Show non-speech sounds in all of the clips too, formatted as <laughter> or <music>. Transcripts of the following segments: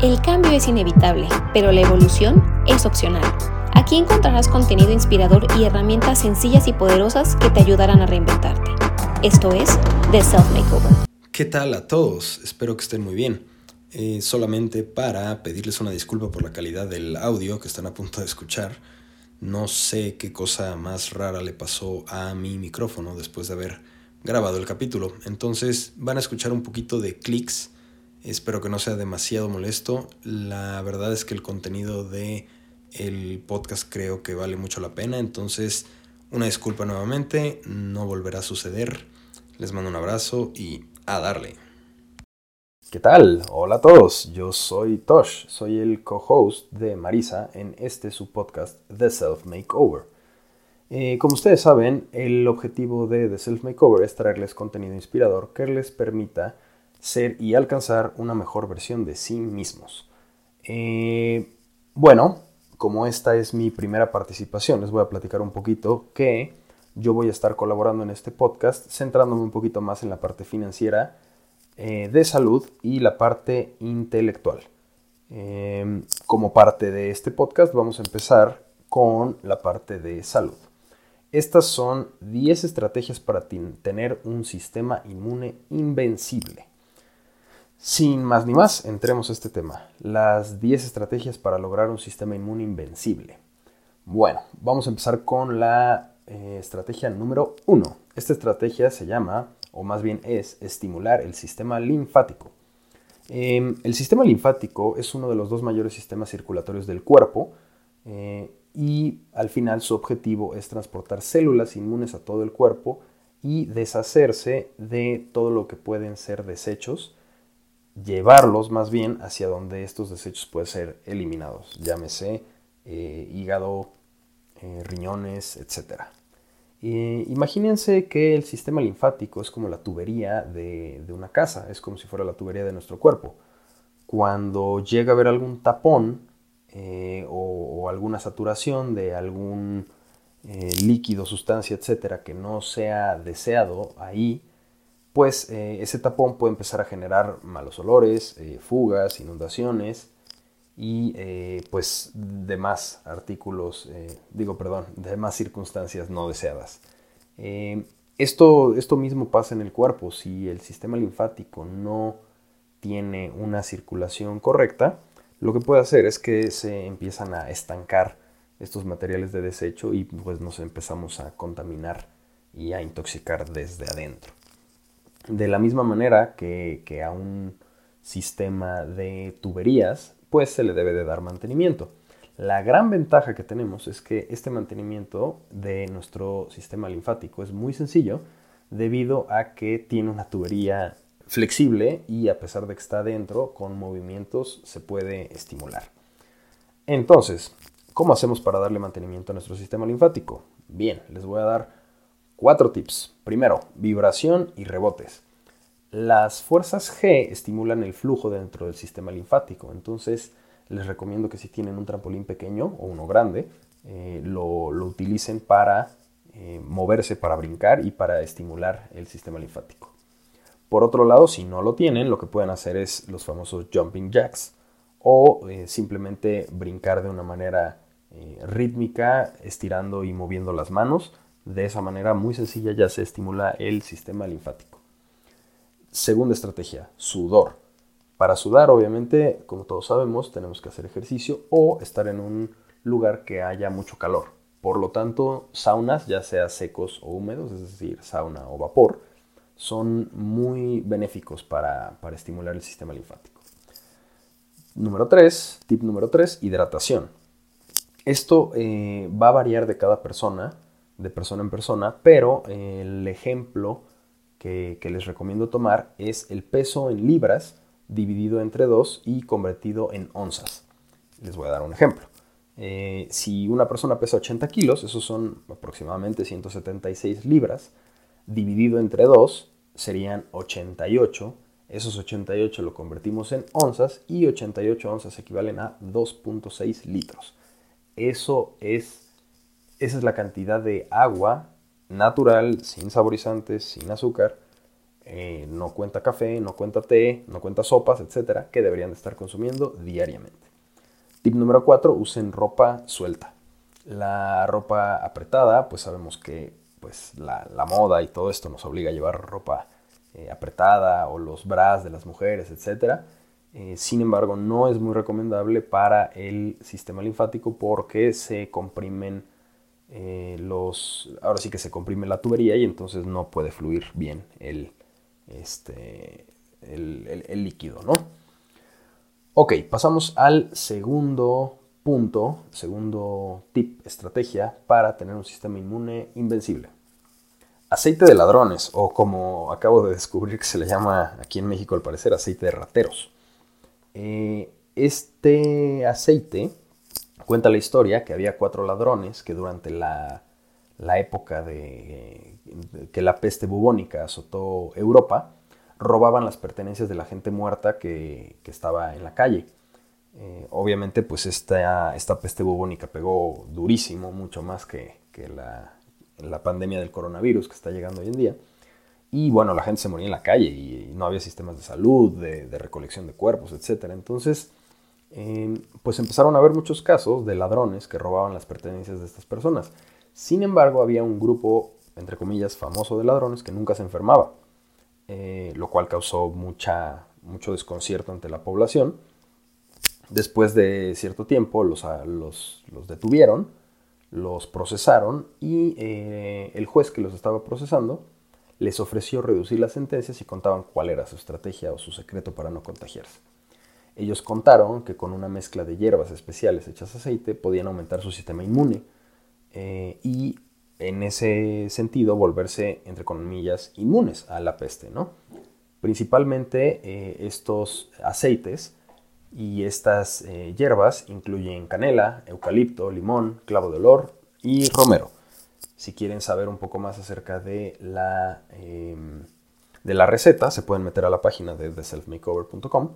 El cambio es inevitable, pero la evolución es opcional. Aquí encontrarás contenido inspirador y herramientas sencillas y poderosas que te ayudarán a reinventarte. Esto es The Self Makeover. ¿Qué tal a todos? Espero que estén muy bien. Eh, solamente para pedirles una disculpa por la calidad del audio que están a punto de escuchar. No sé qué cosa más rara le pasó a mi micrófono después de haber grabado el capítulo. Entonces van a escuchar un poquito de clics. Espero que no sea demasiado molesto. La verdad es que el contenido de el podcast creo que vale mucho la pena. Entonces, una disculpa nuevamente. No volverá a suceder. Les mando un abrazo y a darle. ¿Qué tal? Hola a todos, yo soy Tosh, soy el co-host de Marisa en este su podcast The Self Makeover. Eh, como ustedes saben, el objetivo de The Self Makeover es traerles contenido inspirador que les permita ser y alcanzar una mejor versión de sí mismos. Eh, bueno, como esta es mi primera participación, les voy a platicar un poquito que yo voy a estar colaborando en este podcast, centrándome un poquito más en la parte financiera eh, de salud y la parte intelectual. Em, como parte de este podcast vamos a empezar con la parte de salud. Estas son 10 estrategias para tener un sistema inmune invencible. Sin más ni más, entremos a este tema. Las 10 estrategias para lograr un sistema inmune invencible. Bueno, vamos a empezar con la eh, estrategia número 1. Esta estrategia se llama o más bien es estimular el sistema linfático. Em, el sistema linfático es uno de los dos mayores sistemas circulatorios del cuerpo eh, y al final su objetivo es transportar células inmunes a todo el cuerpo y deshacerse de todo lo que pueden ser desechos, llevarlos más bien hacia donde estos desechos pueden ser eliminados, llámese eh, hígado, eh, riñones, etcétera imagínense que el sistema linfático es como la tubería de, una casa, es como si fuera la tubería de nuestro cuerpo. Cuando llega a haber algún tapón eh, o, alguna saturación de algún líquido, sustancia, etcétera, que no sea deseado ahí, pues eh, ese tapón puede empezar a generar malos olores, fugas, inundaciones, y eh, pues demás artículos, eh, digo perdón, demás circunstancias no deseadas. Eh, esto, esto mismo pasa en el cuerpo, si el sistema linfático no tiene una circulación correcta, lo que puede hacer es que se empiezan a estancar estos materiales de desecho y pues nos empezamos a contaminar y a intoxicar desde adentro. De la misma manera que, a un sistema de tuberías pues se le debe de dar mantenimiento. La gran ventaja que tenemos es que este mantenimiento de nuestro sistema linfático es muy sencillo debido a que tiene una tubería flexible y a pesar de que está dentro, con movimientos se puede estimular. Entonces, ¿cómo hacemos para darle mantenimiento a nuestro sistema linfático? Bien, les voy a dar cuatro tips. Primero, vibración y rebotes. Las fuerzas G estimulan el flujo dentro del sistema linfático, entonces les recomiendo que si tienen un trampolín pequeño o uno grande, eh, lo, utilicen para eh, moverse, para brincar y para estimular el sistema linfático. Por otro lado, si no lo tienen, lo que pueden hacer es los famosos jumping jacks o eh, simplemente brincar de una manera rítmica, estirando y moviendo las manos. De esa manera muy sencilla ya se estimula el sistema linfático. Segunda estrategia, sudor. Para sudar, obviamente, como todos sabemos, tenemos que hacer ejercicio o estar en un lugar que haya mucho calor. Por lo tanto, saunas, ya sea secos o húmedos, es decir, sauna o vapor, son muy benéficos para, estimular el sistema linfático. Número 3, tip número 3, hidratación. Esto eh, va a variar de cada persona, de persona en persona, pero el ejemplo que, les recomiendo tomar es el peso en libras dividido entre 2 y convertido en onzas. Les voy a dar un ejemplo. Eh, si una persona pesa 80 kilos, esos son aproximadamente 176 libras, dividido entre 2 serían 88. Esos 88 lo convertimos en onzas y 88 onzas equivalen a 2.6 litros. Eso es, esa es la cantidad de agua natural, sin saborizantes, sin azúcar, eh, no cuenta café, no cuenta té, no cuenta sopas, etcétera, que deberían de estar consumiendo diariamente. Tip número 4, usen ropa suelta. La ropa apretada, pues sabemos que pues, la, moda y todo esto nos obliga a llevar ropa eh, apretada o los bras de las mujeres, etcétera. Eh, sin embargo, no es muy recomendable para el sistema linfático porque se comprimen eh, los. Ahora sí que se comprime la tubería y entonces no puede fluir bien el, este, el, líquido, ¿no? Ok, pasamos al segundo punto, segundo tip, estrategia para tener un sistema inmune invencible. Aceite de ladrones, o como acabo de descubrir que se le llama aquí en México al parecer, aceite de rateros. Eh, este aceite cuenta la historia que había cuatro ladrones que durante la, época de, que la peste bubónica azotó Europa, robaban las pertenencias de la gente muerta que, estaba en la calle. Eh, obviamente, pues esta, esta, peste bubónica pegó durísimo, mucho más que, la, la, pandemia del coronavirus que está llegando hoy en día. Y bueno, la gente se moría en la calle y, no había sistemas de salud, de, recolección de cuerpos, etc. Entonces, pues empezaron a haber muchos casos de ladrones que robaban las pertenencias de estas personas. Sin embargo, había un grupo, entre comillas, famoso de ladrones que nunca se enfermaba, eh, lo cual causó mucha, mucho desconcierto ante la población. Después de cierto tiempo los, los, los detuvieron, los procesaron y eh, el juez que los estaba procesando les ofreció reducir las sentencias y contaban cuál era su estrategia o su secreto para no contagiarse. Ellos contaron que con una mezcla de hierbas especiales hechas aceite podían aumentar su sistema inmune eh, y en ese sentido volverse, entre comillas, inmunes a la peste. ¿no? Principalmente eh, estos aceites y estas eh, hierbas incluyen canela, eucalipto, limón, clavo de olor y romero. Si quieren saber un poco más acerca de la, em, de la receta, se pueden meter a la página de theselfmakeover.com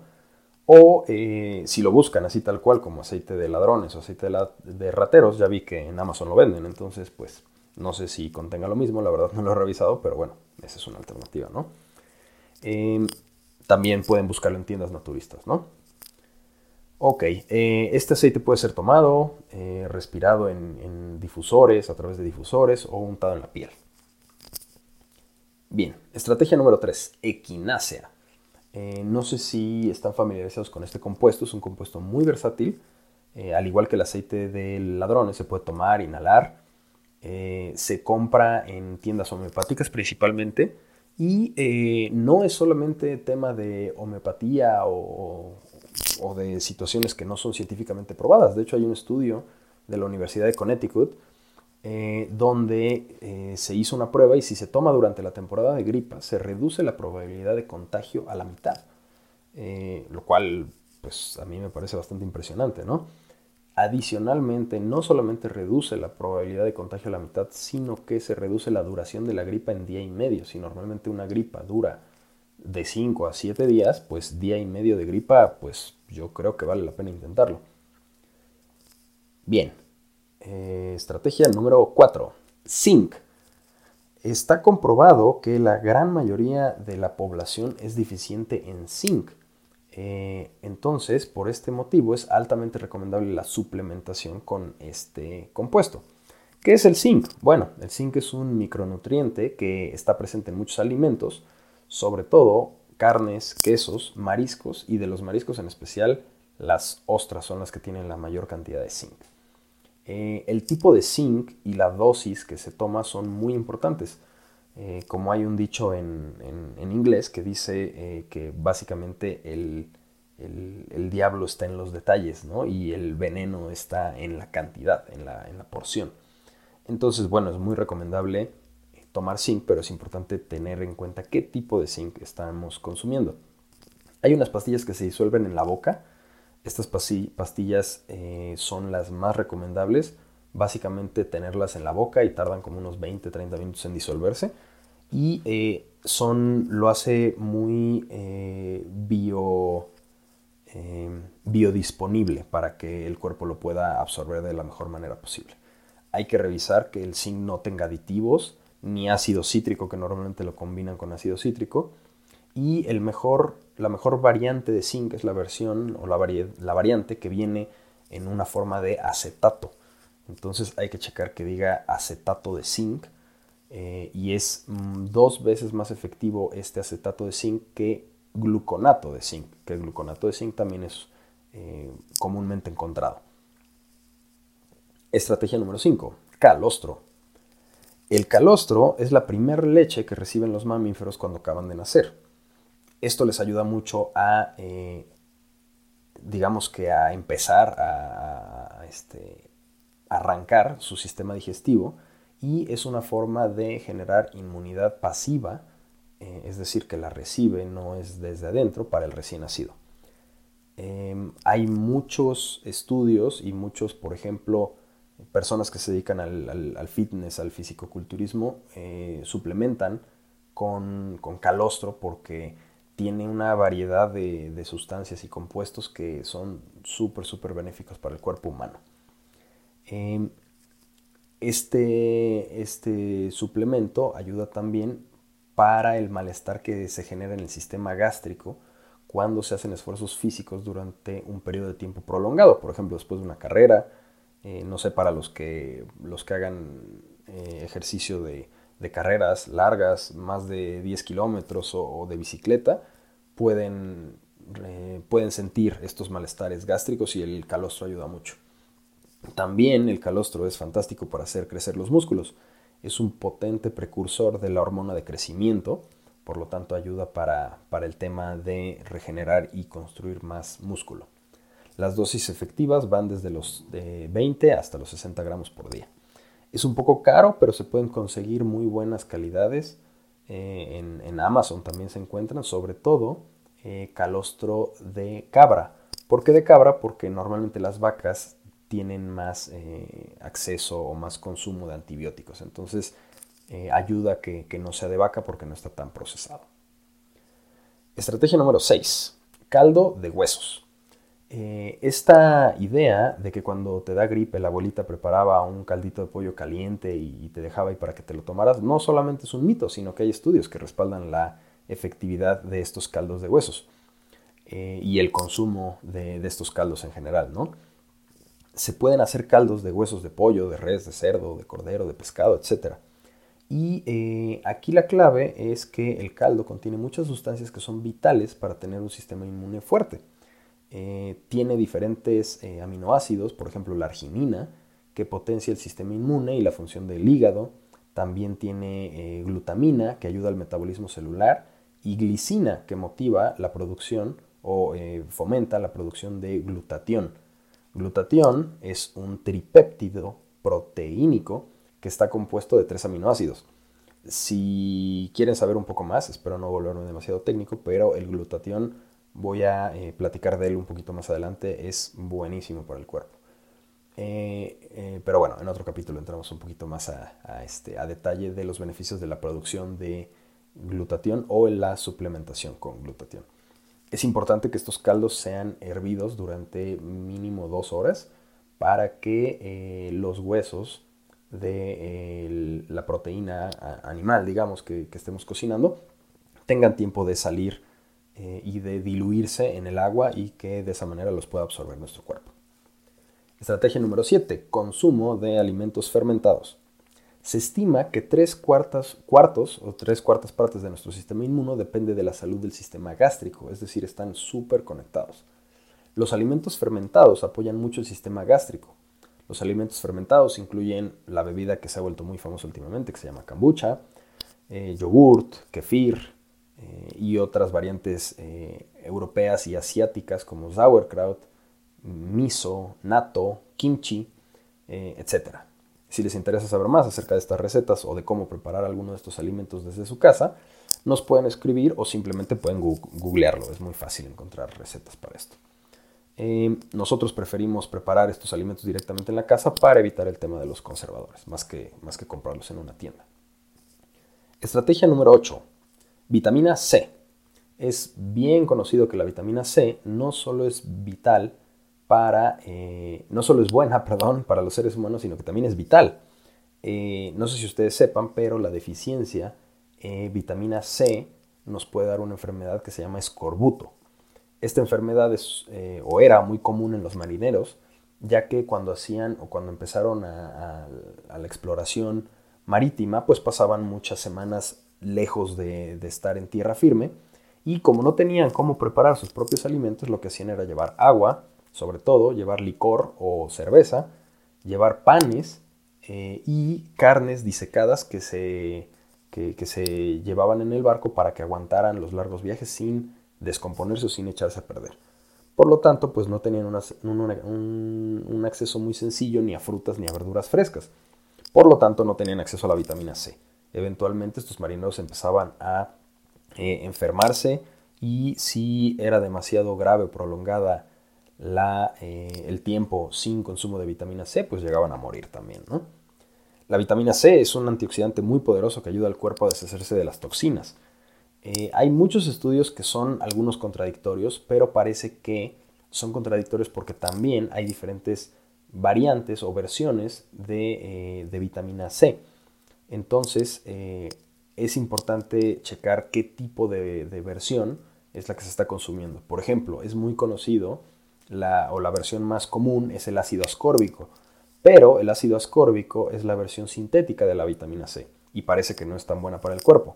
o eh, si lo buscan así tal cual como aceite de ladrones o aceite de, rateros, ya vi que en Amazon lo venden, entonces pues no sé si contenga lo mismo, la verdad no lo he revisado, pero bueno, esa es una alternativa, ¿no? Em, también pueden buscarlo en tiendas naturistas, ¿no? Ok, eh, este aceite puede ser tomado, eh, respirado en, difusores, a través de difusores o untado en la piel. Bien, estrategia número 3, equinácea. Eh, no sé si están familiarizados con este compuesto, es un compuesto muy versátil. al igual que el aceite de ladrones, se puede tomar, inhalar. se compra en tiendas homeopáticas principalmente. Y no es solamente tema de homeopatía o de situaciones que no son científicamente probadas. De hecho, hay un estudio de la Universidad de Connecticut eh, donde eh, se hizo una prueba y si se toma durante la temporada de gripa, se reduce la probabilidad de contagio a la mitad. Eh, lo cual, pues a mí me parece bastante impresionante, ¿no? Adicionalmente, no solamente reduce la probabilidad de contagio a la mitad, sino que se reduce la duración de la gripa en día y medio. Si normalmente una gripa dura de 5 a 7 días, pues día y medio de gripa, pues yo creo que vale la pena intentarlo. Bien, eh, estrategia número 4, zinc. Está comprobado que la gran mayoría de la población es deficiente en zinc. Eh, entonces, por este motivo es altamente recomendable la suplementación con este compuesto. ¿Qué es el zinc? Bueno, el zinc es un micronutriente que está presente en muchos alimentos, sobre todo carnes, quesos, mariscos y de los mariscos en especial las ostras son las que tienen la mayor cantidad de zinc. Eh, el tipo de zinc y la dosis que se toma son muy importantes. Eh, como hay un dicho en, inglés que dice eh, que básicamente el, diablo está en los detalles y el veneno está en la cantidad, en la, en la porción. Entonces, bueno, es muy recomendable tomar zinc, pero es importante tener en cuenta qué tipo de zinc estamos consumiendo. Hay unas pastillas que se disuelven en la boca. Estas pastillas eh, son las más recomendables. Básicamente tenerlas en la boca y tardan como unos 20-30 minutos en disolverse. Y eh, son, lo hace muy eh, bio, biodisponible para que el cuerpo lo pueda absorber de la mejor manera posible. Hay que revisar que el zinc no tenga aditivos, ni ácido cítrico, que normalmente lo combinan con ácido cítrico, Y el mejor, la mejor variante de zinc es la versión o la, variante que viene en una forma de acetato. Entonces hay que checar que diga acetato de zinc eh, y es mm, dos veces más efectivo este acetato de zinc que gluconato de zinc, que el gluconato de zinc también es eh, comúnmente encontrado. Estrategia número 5, calostro. El calostro es la primera leche que reciben los mamíferos cuando acaban de nacer. Esto les ayuda mucho a, eh, digamos que a empezar a, este, arrancar su sistema digestivo y es una forma de generar inmunidad pasiva, eh, es decir, que la recibe, no es desde adentro para el recién nacido. Em, hay muchos estudios y muchos, por ejemplo, personas que se dedican al, fitness, al fisicoculturismo, eh, suplementan con, calostro porque tiene una variedad de, de sustancias y compuestos que son súper, súper benéficos para el cuerpo humano. Em, este, este suplemento ayuda también para el malestar que se genera en el sistema gástrico cuando se hacen esfuerzos físicos durante un periodo de tiempo prolongado, por ejemplo, después de una carrera, eh, no sé, para los que, los que hagan eh, ejercicio de, carreras largas, más de 10 kilómetros o, de bicicleta, pueden, eh, pueden sentir estos malestares gástricos y el calostro ayuda mucho. También el calostro es fantástico para hacer crecer los músculos. Es un potente precursor de la hormona de crecimiento, por lo tanto ayuda para, el tema de regenerar y construir más músculo. Las dosis efectivas van desde los 20 hasta los 60 gramos por día. Es un poco caro, pero se pueden conseguir muy buenas calidades. Eh, en, Amazon también se encuentran, sobre todo eh, calostro de cabra. ¿Por qué de cabra? Porque normalmente las vacas tienen más eh, acceso o más consumo de antibióticos. Entonces ayuda que, que no sea de vaca porque no está tan procesado. Estrategia número 6. Caldo de huesos. Eh, esta idea de que cuando te da gripe la abuelita preparaba un caldito de pollo caliente y, te dejaba ahí para que te lo tomaras, no solamente es un mito, sino que hay estudios que respaldan la efectividad de estos caldos de huesos y el consumo de, de, estos caldos en general, ¿no? se pueden hacer caldos de huesos de pollo, de res, de cerdo, de cordero, de pescado, etc. Y eh, aquí la clave es que el caldo contiene muchas sustancias que son vitales para tener un sistema inmune fuerte. Eh, tiene diferentes eh, aminoácidos, por ejemplo la arginina, que potencia el sistema inmune y la función del hígado. También tiene glutamina, que ayuda al metabolismo celular, y glicina, que motiva la producción o fomenta la producción de glutatión Glutatión es un tripéptido proteínico que está compuesto de tres aminoácidos. Si quieren saber un poco más, espero no volverme demasiado técnico, pero el glutatión voy a eh, platicar de él un poquito más adelante, es buenísimo para el cuerpo. Eh, eh, pero bueno, en otro capítulo entramos un poquito más a, este, a detalle de los beneficios de la producción de glutatión o la suplementación con glutatión. Es importante que estos caldos sean hervidos durante mínimo dos horas para que los huesos de la proteína animal, digamos, que, estemos cocinando, tengan tiempo de salir eh, y de diluirse en el agua y que de esa manera los pueda absorber nuestro cuerpo. Estrategia número 7. Consumo de alimentos fermentados se estima que tres cuartas, cuartos o tres cuartas partes de nuestro sistema inmuno depende de la salud del sistema gástrico, es decir, están súper conectados. Los alimentos fermentados apoyan mucho el sistema gástrico. Los alimentos fermentados incluyen la bebida que se ha vuelto muy famosa últimamente, que se llama kombucha, eh, yogurt, kefir eh, y otras variantes eh, europeas y asiáticas como sauerkraut, miso, natto, kimchi, etc. Si les interesa saber más acerca de estas recetas o de cómo preparar alguno de estos alimentos desde su casa, nos pueden escribir o simplemente pueden googlearlo. Es muy fácil encontrar recetas para esto. Eh, nosotros preferimos preparar estos alimentos directamente en la casa para evitar el tema de los conservadores, más que, más que comprarlos en una tienda. Estrategia número 8. Vitamina C. Es bien conocido que la vitamina C no solo es vital para, eh, no solo es buena, <laughs> perdón, para los seres humanos, sino que también es vital. Eh, no sé si ustedes sepan, pero la deficiencia de vitamina C nos puede dar una enfermedad que se llama escorbuto. Esta enfermedad es, eh, o era muy común en los marineros, ya que cuando hacían o cuando empezaron a, la exploración marítima, pues pasaban muchas semanas lejos de, estar en tierra firme y como no tenían cómo preparar sus propios alimentos, lo que hacían era llevar agua, sobre todo, llevar licor o cerveza, llevar panes eh, y carnes disecadas que se, que, se llevaban en el barco para que aguantaran los largos viajes sin descomponerse o sin echarse a perder. Por lo tanto, pues no tenían un, acceso muy sencillo ni a frutas ni a verduras frescas. Por lo tanto, no tenían acceso a la vitamina C. Eventualmente estos marineros empezaban a eh, enfermarse y si era demasiado grave o prolongada la, eh, el tiempo sin consumo de vitamina C, pues llegaban a morir también. La vitamina C es un antioxidante muy poderoso que ayuda al cuerpo a deshacerse de las toxinas. Eh, hay muchos estudios que son algunos contradictorios, pero parece que son contradictorios porque también hay diferentes variantes o versiones de, eh, vitamina C. Entonces, es importante checar qué tipo de, versión es la que se está consumiendo. Por ejemplo, es muy conocido o la versión más común es el ácido ascórbico, pero el ácido ascórbico es la versión sintética de la vitamina C y parece que no es tan buena para el cuerpo.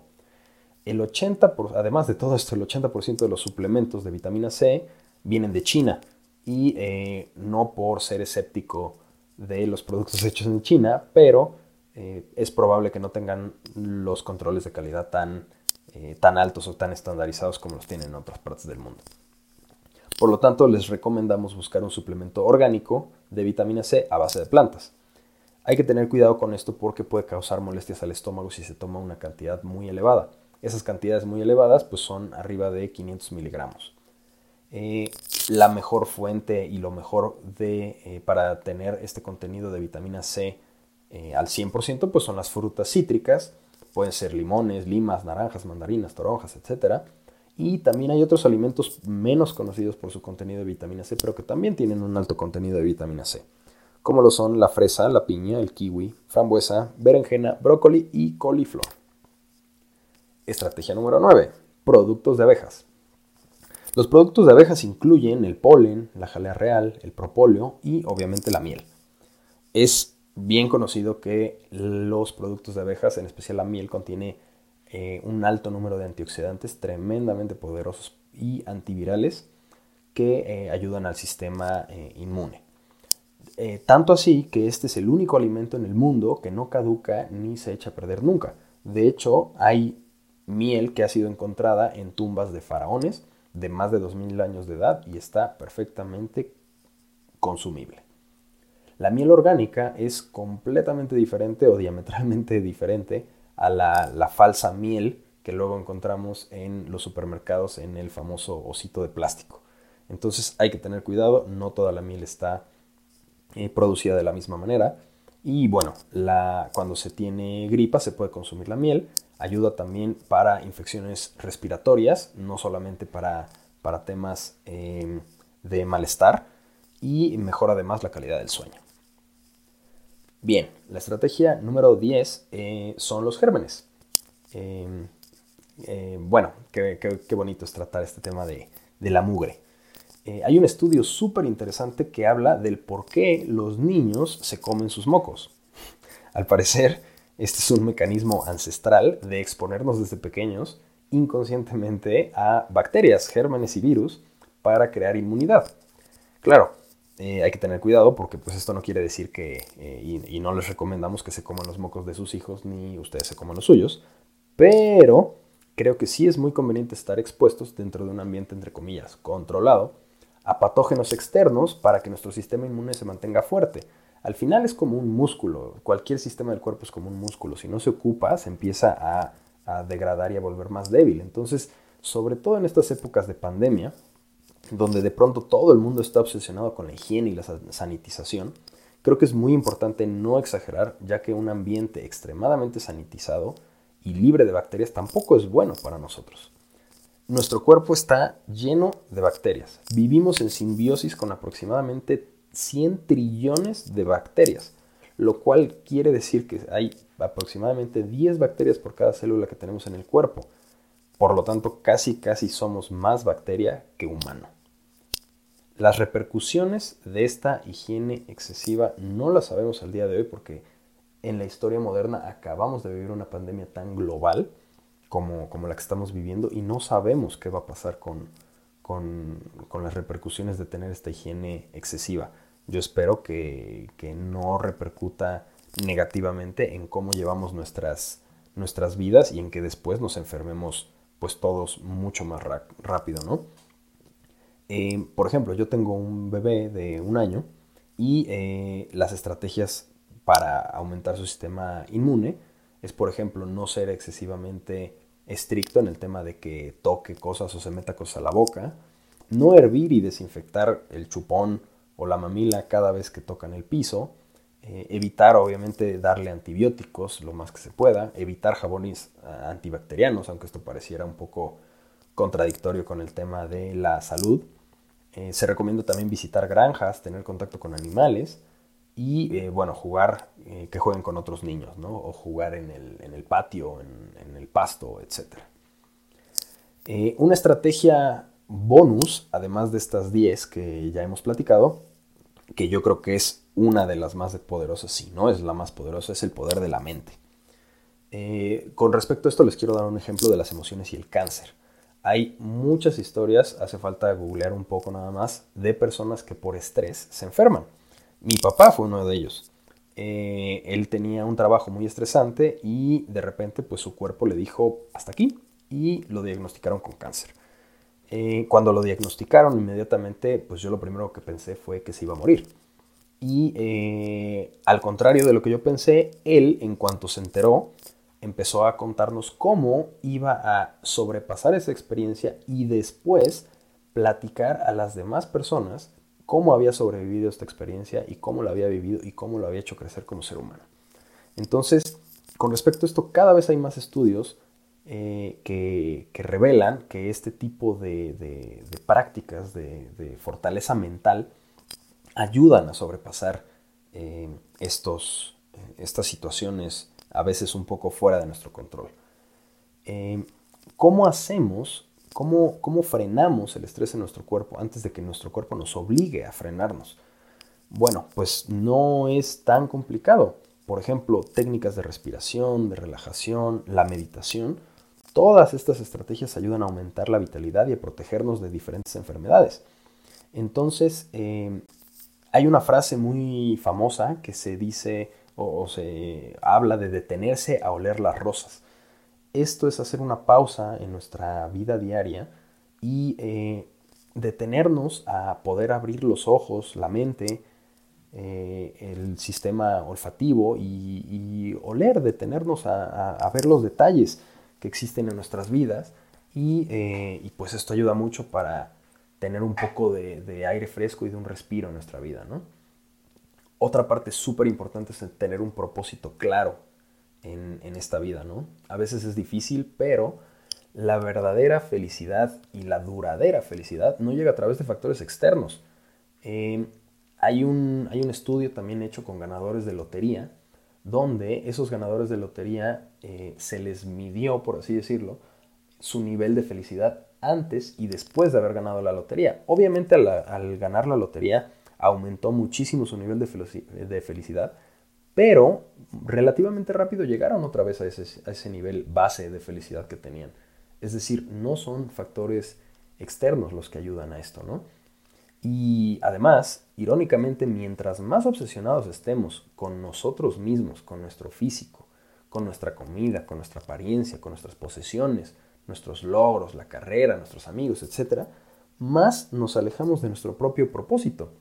El 80%, además de todo esto, el 80% de los suplementos de vitamina C vienen de China y eh, no por ser escéptico de los productos hechos en China, pero eh, es probable que no tengan los controles de calidad tan, eh, tan altos o tan estandarizados como los tienen en otras partes del mundo. Por lo tanto, les recomendamos buscar un suplemento orgánico de vitamina C a base de plantas. Hay que tener cuidado con esto porque puede causar molestias al estómago si se toma una cantidad muy elevada. Esas cantidades muy elevadas pues son arriba de 500 miligramos. Eh, la mejor fuente y lo mejor de, para tener este contenido de vitamina C eh, al 100% pues son las frutas cítricas, pueden ser limones, limas, naranjas, mandarinas, toronjas, etc. Y también hay otros alimentos menos conocidos por su contenido de vitamina C, pero que también tienen un alto contenido de vitamina C, como lo son la fresa, la piña, el kiwi, frambuesa, berenjena, brócoli y coliflor. Estrategia número 9. Productos de abejas. Los productos de abejas incluyen el polen, la jalea real, el propóleo y obviamente la miel. Es bien conocido que los productos de abejas, en especial la miel, contiene eh, un alto número de antioxidantes tremendamente poderosos y antivirales que eh, ayudan al sistema eh, inmune. tanto así que este es el único alimento en el mundo que no caduca ni se echa a perder nunca. De hecho, hay miel que ha sido encontrada en tumbas de faraones de más de 2000 años de edad y está perfectamente consumible. La miel orgánica es completamente diferente o diametralmente <laughs> diferente a la, falsa miel que luego encontramos en los supermercados en el famoso osito de plástico. Entonces hay que tener cuidado, no toda la miel está eh, producida de la misma manera. Y bueno, cuando se tiene gripa se puede consumir la miel. Ayuda también para infecciones respiratorias, no solamente para, para temas em, de malestar. Y mejora además la calidad del sueño. Bien, la estrategia número 10 eh, son los gérmenes. Em, eh, bueno, qué, bonito es tratar este tema de, la mugre. Eh, hay un estudio súper interesante que habla del por qué los niños se comen sus mocos. Al parecer, este es un mecanismo ancestral de exponernos desde pequeños inconscientemente a bacterias, gérmenes y virus para crear inmunidad. Claro, eh, hay que tener cuidado porque pues esto no quiere decir que, eh, y, no les recomendamos que se coman los mocos de sus hijos ni ustedes se coman los suyos, pero creo que sí es muy conveniente estar expuestos dentro de un ambiente, entre comillas, controlado, a patógenos externos para que nuestro sistema inmune se mantenga fuerte. Al final es como un músculo, cualquier sistema del cuerpo es como un músculo, si no se ocupa se empieza a, a degradar y a volver más débil. Entonces, sobre todo en estas épocas de pandemia, donde de pronto todo el mundo está obsesionado con la higiene y la sanitización, creo que es muy importante no exagerar, ya que un ambiente extremadamente sanitizado y libre de bacterias tampoco es bueno para nosotros. Nuestro cuerpo está lleno de bacterias. Vivimos en simbiosis con aproximadamente 100 trillones de bacterias, lo cual quiere decir que hay aproximadamente 10 bacterias por cada célula que tenemos en el cuerpo. Por lo tanto, casi casi somos más bacteria que humano. Las repercusiones de esta higiene excesiva no las sabemos al día de hoy porque en la historia moderna acabamos de vivir una pandemia tan global como, como la que estamos viviendo y no sabemos qué va a pasar con, con, las repercusiones de tener esta higiene excesiva. Yo espero que, que, no repercuta negativamente en cómo llevamos nuestras, nuestras vidas y en que después nos enfermemos pues todos mucho más rápido, ¿no? Eh, por ejemplo, yo tengo un bebé de un año y eh, las estrategias para aumentar su sistema inmune es, por ejemplo, no ser excesivamente estricto en el tema de que toque cosas o se meta cosas a la boca, no hervir y desinfectar el chupón o la mamila cada vez que tocan el piso, eh, evitar obviamente darle antibióticos lo más que se pueda, evitar jabones antibacterianos, aunque esto pareciera un poco contradictorio con el tema de la salud. Eh, se recomienda también visitar granjas, tener contacto con animales y, eh, bueno, jugar, eh, que jueguen con otros niños, ¿no? O jugar en el, patio, en, el pasto, etc. una estrategia bonus, además de estas 10 que ya hemos platicado, que yo creo que es una de las más poderosas, si no es la más poderosa, es el poder de la mente. con respecto a esto les quiero dar un ejemplo de las emociones y el cáncer. Hay muchas historias, hace falta googlear un poco nada más, de personas que por estrés se enferman. Mi papá fue uno de ellos. Eh, él tenía un trabajo muy estresante y de repente pues su cuerpo le dijo hasta aquí y lo diagnosticaron con cáncer. Eh, cuando lo diagnosticaron inmediatamente pues yo lo primero que pensé fue que se iba a morir. Y eh, al contrario de lo que yo pensé, él en cuanto se enteró empezó a contarnos cómo iba a sobrepasar esa experiencia y después platicar a las demás personas cómo había sobrevivido esta experiencia y cómo la había vivido y cómo lo había hecho crecer como ser humano. Entonces, con respecto a esto, cada vez hay más estudios eh, que, revelan que este tipo de, prácticas de, fortaleza mental ayudan a sobrepasar eh, estos, eh, estas situaciones a veces un poco fuera de nuestro control. Eh, ¿Cómo hacemos, cómo, cómo frenamos el estrés en nuestro cuerpo antes de que nuestro cuerpo nos obligue a frenarnos? Bueno, pues no es tan complicado. Por ejemplo, técnicas de respiración, de relajación, la meditación, todas estas estrategias ayudan a aumentar la vitalidad y a protegernos de diferentes enfermedades. Entonces, eh, hay una frase muy famosa que se dice o, se habla de detenerse a oler las rosas. Esto es hacer una pausa en nuestra vida diaria y eh, detenernos a poder abrir los ojos, la mente, eh, el sistema olfativo y, oler, detenernos a, ver los detalles que existen en nuestras vidas y, eh, pues esto ayuda mucho para tener un poco de, de, aire fresco y de un respiro en nuestra vida, ¿no? Otra parte súper importante es tener un propósito claro en, esta vida, ¿no? A veces es difícil, pero la verdadera felicidad y la duradera felicidad no llega a través de factores externos. Eh, hay, un, hay, un, estudio también hecho con ganadores de lotería, donde esos ganadores de lotería eh, se les midió, por así decirlo, su nivel de felicidad antes y después de haber ganado la lotería. Obviamente al ganar la lotería aumentó muchísimo su nivel de, felicidad, pero relativamente rápido llegaron otra vez a ese, nivel base de felicidad que tenían. Es decir, no son factores externos los que ayudan a esto, ¿no? Y además, irónicamente, mientras más obsesionados estemos con nosotros mismos, con nuestro físico, con nuestra comida, con nuestra apariencia, con nuestras posesiones, nuestros logros, la carrera, nuestros amigos, etc., más nos alejamos de nuestro propio propósito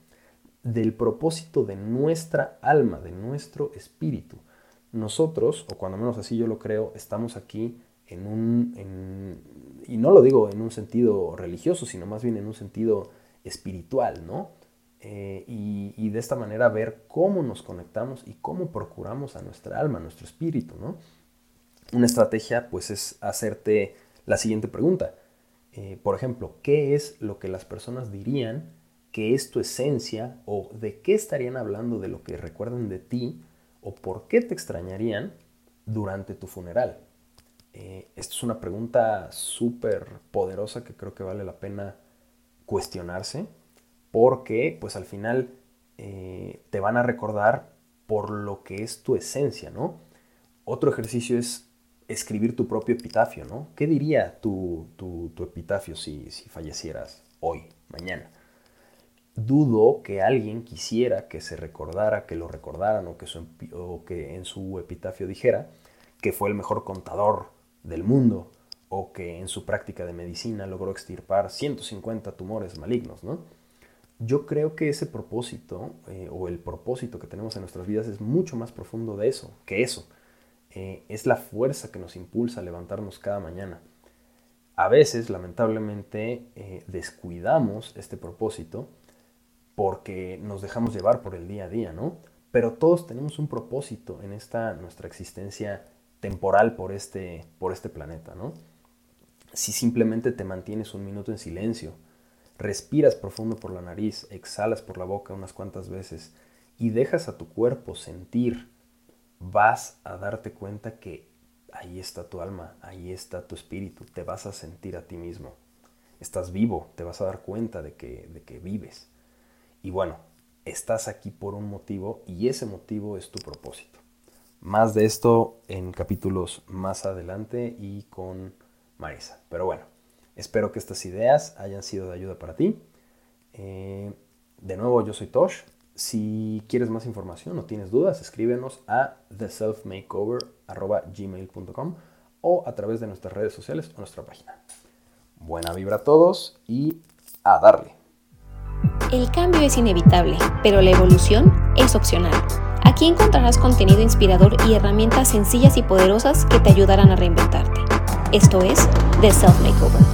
del propósito de nuestra alma, de nuestro espíritu. Nosotros, o cuando menos así yo lo creo, estamos aquí en un, y no lo digo en un sentido religioso, sino más bien en un sentido espiritual, ¿no? Eh, y, y, de esta manera ver cómo nos conectamos y cómo procuramos a nuestra alma, a nuestro espíritu, ¿no? Una estrategia, pues, es hacerte la siguiente pregunta. Eh, por ejemplo, ¿qué es lo que las personas dirían qué es tu esencia o de qué estarían hablando de lo que recuerdan de ti o por qué te extrañarían durante tu funeral. Eh, esta es una pregunta súper poderosa que creo que vale la pena cuestionarse porque pues al final eh, te van a recordar por lo que es tu esencia, ¿no? Otro ejercicio es escribir tu propio epitafio, ¿no? ¿Qué diría tu, tu, epitafio si, si fallecieras hoy, mañana? Dudo que alguien quisiera que se recordara, que lo recordaran o que, o que, en su epitafio dijera que fue el mejor contador del mundo o que en su práctica de medicina logró extirpar 150 tumores malignos, ¿no? Yo creo que ese propósito eh, o el propósito que tenemos en nuestras vidas es mucho más profundo de eso, que eso. Eh, es la fuerza que nos impulsa a levantarnos cada mañana. A veces, lamentablemente, eh, descuidamos este propósito porque nos dejamos llevar por el día a día, ¿no? Pero todos tenemos un propósito en esta nuestra existencia temporal por este, por este planeta, ¿no? Si simplemente te mantienes un minuto en silencio, respiras profundo por la nariz, exhalas por la boca unas cuantas veces y dejas a tu cuerpo sentir, vas a darte cuenta que ahí está tu alma, ahí está tu espíritu, te vas a sentir a ti mismo. Estás vivo, te vas a dar cuenta de que, de que vives. Y bueno, estás aquí por un motivo y ese motivo es tu propósito. Más de esto en capítulos más adelante y con Marisa. Pero bueno, espero que estas ideas hayan sido de ayuda para ti. Eh, de nuevo, yo soy Tosh. Si quieres más información o tienes dudas, escríbenos a theselfmakeover.gmail.com o a través de nuestras redes sociales o nuestra página. Buena vibra a todos y a darle. El cambio es inevitable, pero la evolución es opcional. Aquí encontrarás contenido inspirador y herramientas sencillas y poderosas que te ayudarán a reinventarte. Esto es The Self Makeover.